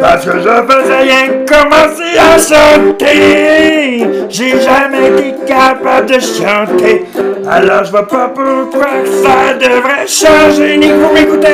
Parce que je faisais rien que commencer à chanter. J'ai jamais été capable de chanter. Alors je vois pas pourquoi que ça devrait changer ni vous m'écouter.